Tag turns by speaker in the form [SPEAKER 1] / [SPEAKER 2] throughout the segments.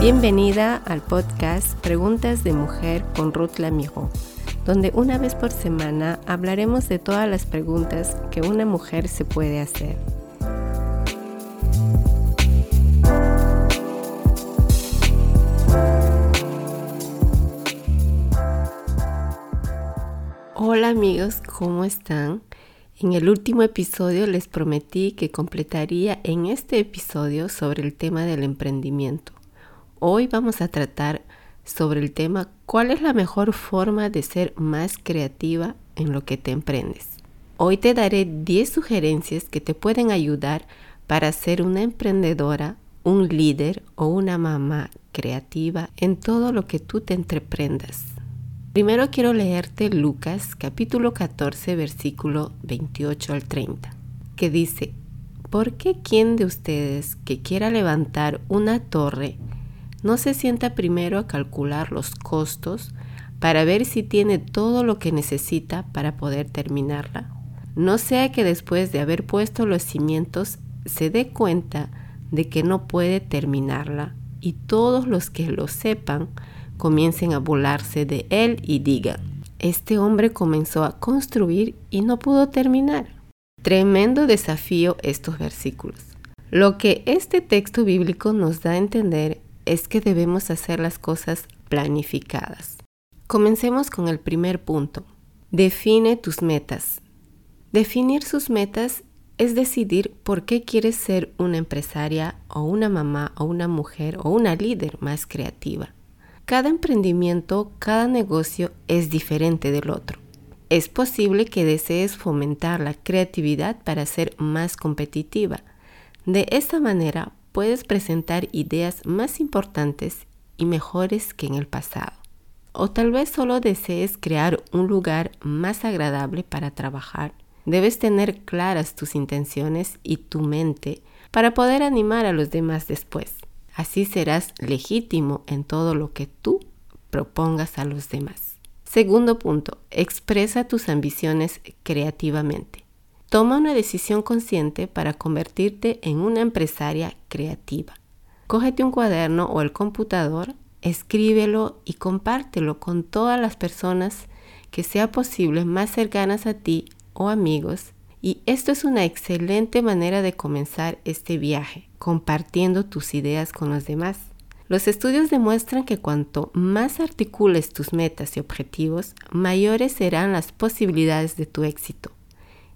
[SPEAKER 1] Bienvenida al podcast Preguntas de Mujer con Ruth Lamijo, donde una vez por semana hablaremos de todas las preguntas que una mujer se puede hacer. Hola amigos, ¿cómo están? En el último episodio les prometí que completaría en este episodio sobre el tema del emprendimiento. Hoy vamos a tratar sobre el tema cuál es la mejor forma de ser más creativa en lo que te emprendes. Hoy te daré 10 sugerencias que te pueden ayudar para ser una emprendedora, un líder o una mamá creativa en todo lo que tú te entreprendas. Primero quiero leerte Lucas capítulo 14 versículo 28 al 30, que dice, ¿por qué quien de ustedes que quiera levantar una torre no se sienta primero a calcular los costos para ver si tiene todo lo que necesita para poder terminarla. No sea que después de haber puesto los cimientos se dé cuenta de que no puede terminarla y todos los que lo sepan comiencen a burlarse de él y digan, este hombre comenzó a construir y no pudo terminar. Tremendo desafío estos versículos. Lo que este texto bíblico nos da a entender es que debemos hacer las cosas planificadas. Comencemos con el primer punto. Define tus metas. Definir sus metas es decidir por qué quieres ser una empresaria o una mamá o una mujer o una líder más creativa. Cada emprendimiento, cada negocio es diferente del otro. Es posible que desees fomentar la creatividad para ser más competitiva. De esta manera puedes presentar ideas más importantes y mejores que en el pasado. O tal vez solo desees crear un lugar más agradable para trabajar. Debes tener claras tus intenciones y tu mente para poder animar a los demás después. Así serás legítimo en todo lo que tú propongas a los demás. Segundo punto, expresa tus ambiciones creativamente. Toma una decisión consciente para convertirte en una empresaria creativa. Cógete un cuaderno o el computador, escríbelo y compártelo con todas las personas que sea posible más cercanas a ti o amigos. Y esto es una excelente manera de comenzar este viaje, compartiendo tus ideas con los demás. Los estudios demuestran que cuanto más articules tus metas y objetivos, mayores serán las posibilidades de tu éxito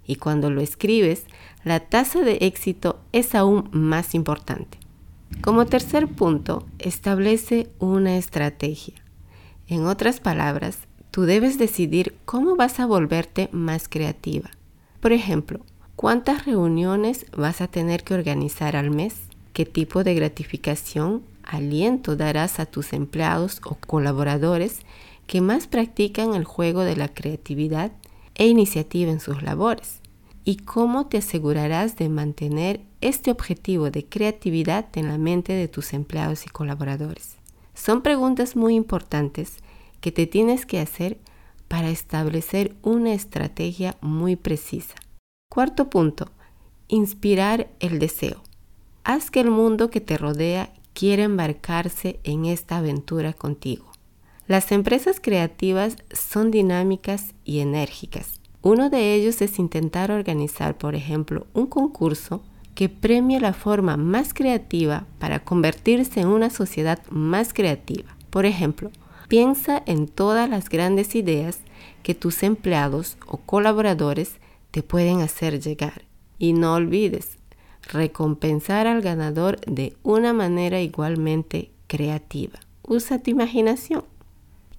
[SPEAKER 1] y cuando lo escribes, la tasa de éxito es aún más importante. Como tercer punto, establece una estrategia. En otras palabras, tú debes decidir cómo vas a volverte más creativa. Por ejemplo, ¿cuántas reuniones vas a tener que organizar al mes? ¿Qué tipo de gratificación, aliento darás a tus empleados o colaboradores que más practican el juego de la creatividad e iniciativa en sus labores? ¿Y cómo te asegurarás de mantener este objetivo de creatividad en la mente de tus empleados y colaboradores? Son preguntas muy importantes que te tienes que hacer para establecer una estrategia muy precisa. Cuarto punto, inspirar el deseo. Haz que el mundo que te rodea quiera embarcarse en esta aventura contigo. Las empresas creativas son dinámicas y enérgicas. Uno de ellos es intentar organizar, por ejemplo, un concurso que premie la forma más creativa para convertirse en una sociedad más creativa. Por ejemplo, piensa en todas las grandes ideas que tus empleados o colaboradores te pueden hacer llegar. Y no olvides recompensar al ganador de una manera igualmente creativa. Usa tu imaginación.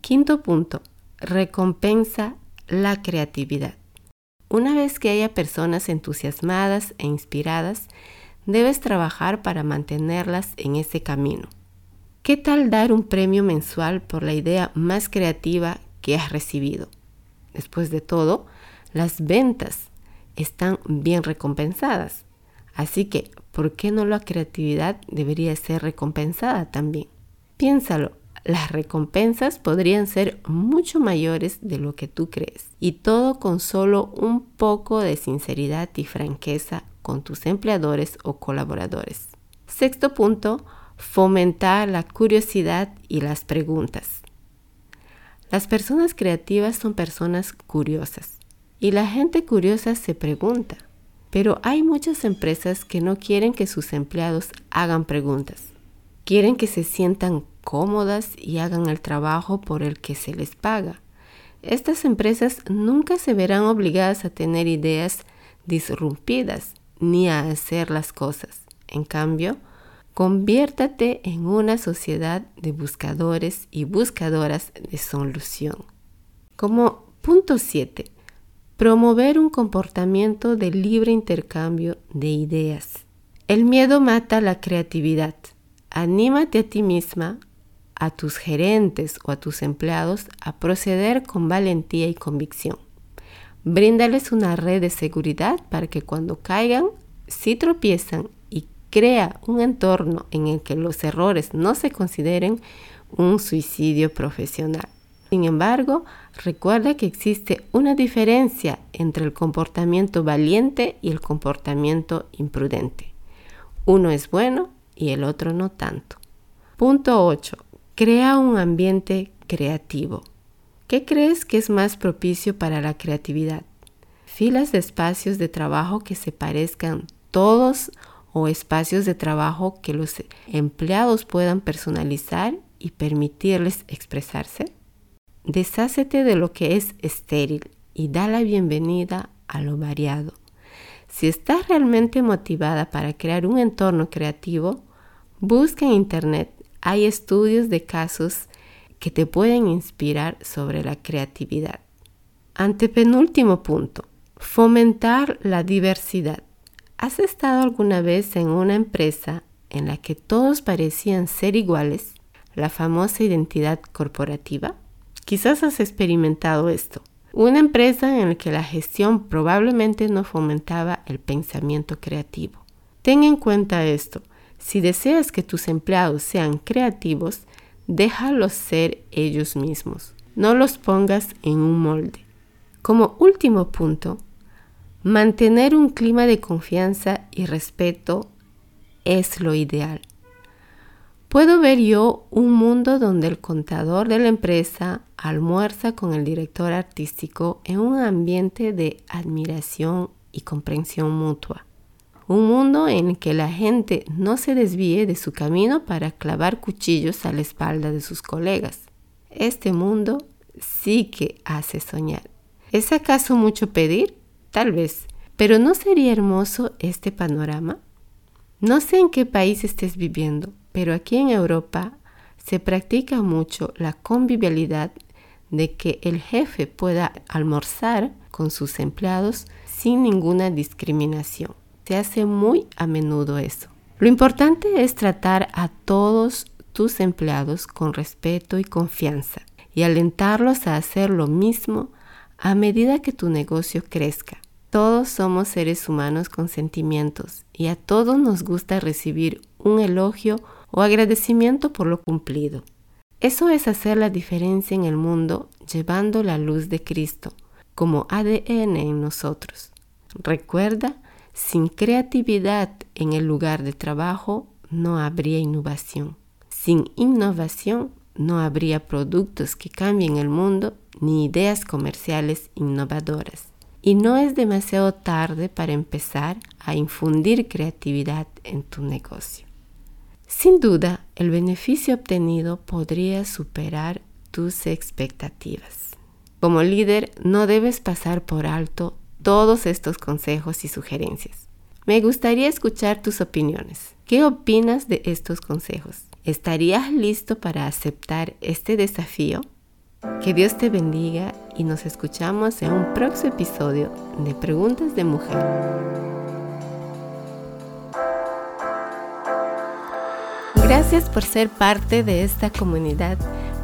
[SPEAKER 1] Quinto punto, recompensa la creatividad. Una vez que haya personas entusiasmadas e inspiradas, debes trabajar para mantenerlas en ese camino. ¿Qué tal dar un premio mensual por la idea más creativa que has recibido? Después de todo, las ventas están bien recompensadas. Así que, ¿por qué no la creatividad debería ser recompensada también? Piénsalo, las recompensas podrían ser mucho mayores de lo que tú crees. Y todo con solo un poco de sinceridad y franqueza con tus empleadores o colaboradores. Sexto punto, fomentar la curiosidad y las preguntas. Las personas creativas son personas curiosas y la gente curiosa se pregunta, pero hay muchas empresas que no quieren que sus empleados hagan preguntas. Quieren que se sientan cómodas y hagan el trabajo por el que se les paga. Estas empresas nunca se verán obligadas a tener ideas disrumpidas ni a hacer las cosas. En cambio, conviértate en una sociedad de buscadores y buscadoras de solución. Como punto 7. Promover un comportamiento de libre intercambio de ideas. El miedo mata la creatividad. Anímate a ti misma, a tus gerentes o a tus empleados a proceder con valentía y convicción. Bríndales una red de seguridad para que cuando caigan, si tropiezan y crea un entorno en el que los errores no se consideren un suicidio profesional. Sin embargo, recuerda que existe una diferencia entre el comportamiento valiente y el comportamiento imprudente. Uno es bueno y el otro no tanto. Punto 8. Crea un ambiente creativo. ¿Qué crees que es más propicio para la creatividad? Filas de espacios de trabajo que se parezcan todos o espacios de trabajo que los empleados puedan personalizar y permitirles expresarse. Deshácete de lo que es estéril y da la bienvenida a lo variado. Si estás realmente motivada para crear un entorno creativo, busca en Internet. Hay estudios de casos que te pueden inspirar sobre la creatividad. Antepenúltimo punto. Fomentar la diversidad. ¿Has estado alguna vez en una empresa en la que todos parecían ser iguales? La famosa identidad corporativa. Quizás has experimentado esto. Una empresa en la que la gestión probablemente no fomentaba el pensamiento creativo. Ten en cuenta esto. Si deseas que tus empleados sean creativos, déjalos ser ellos mismos. No los pongas en un molde. Como último punto, mantener un clima de confianza y respeto es lo ideal. Puedo ver yo un mundo donde el contador de la empresa almuerza con el director artístico en un ambiente de admiración y comprensión mutua. Un mundo en el que la gente no se desvíe de su camino para clavar cuchillos a la espalda de sus colegas. Este mundo sí que hace soñar. ¿Es acaso mucho pedir? Tal vez. Pero ¿no sería hermoso este panorama? No sé en qué país estés viviendo, pero aquí en Europa se practica mucho la convivialidad de que el jefe pueda almorzar con sus empleados sin ninguna discriminación. Hace muy a menudo eso. Lo importante es tratar a todos tus empleados con respeto y confianza y alentarlos a hacer lo mismo a medida que tu negocio crezca. Todos somos seres humanos con sentimientos y a todos nos gusta recibir un elogio o agradecimiento por lo cumplido. Eso es hacer la diferencia en el mundo llevando la luz de Cristo como ADN en nosotros. Recuerda, sin creatividad en el lugar de trabajo no habría innovación. Sin innovación no habría productos que cambien el mundo ni ideas comerciales innovadoras. Y no es demasiado tarde para empezar a infundir creatividad en tu negocio. Sin duda, el beneficio obtenido podría superar tus expectativas. Como líder, no debes pasar por alto todos estos consejos y sugerencias. Me gustaría escuchar tus opiniones. ¿Qué opinas de estos consejos? ¿Estarías listo para aceptar este desafío? Que Dios te bendiga y nos escuchamos en un próximo episodio de Preguntas de Mujer. Gracias por ser parte de esta comunidad.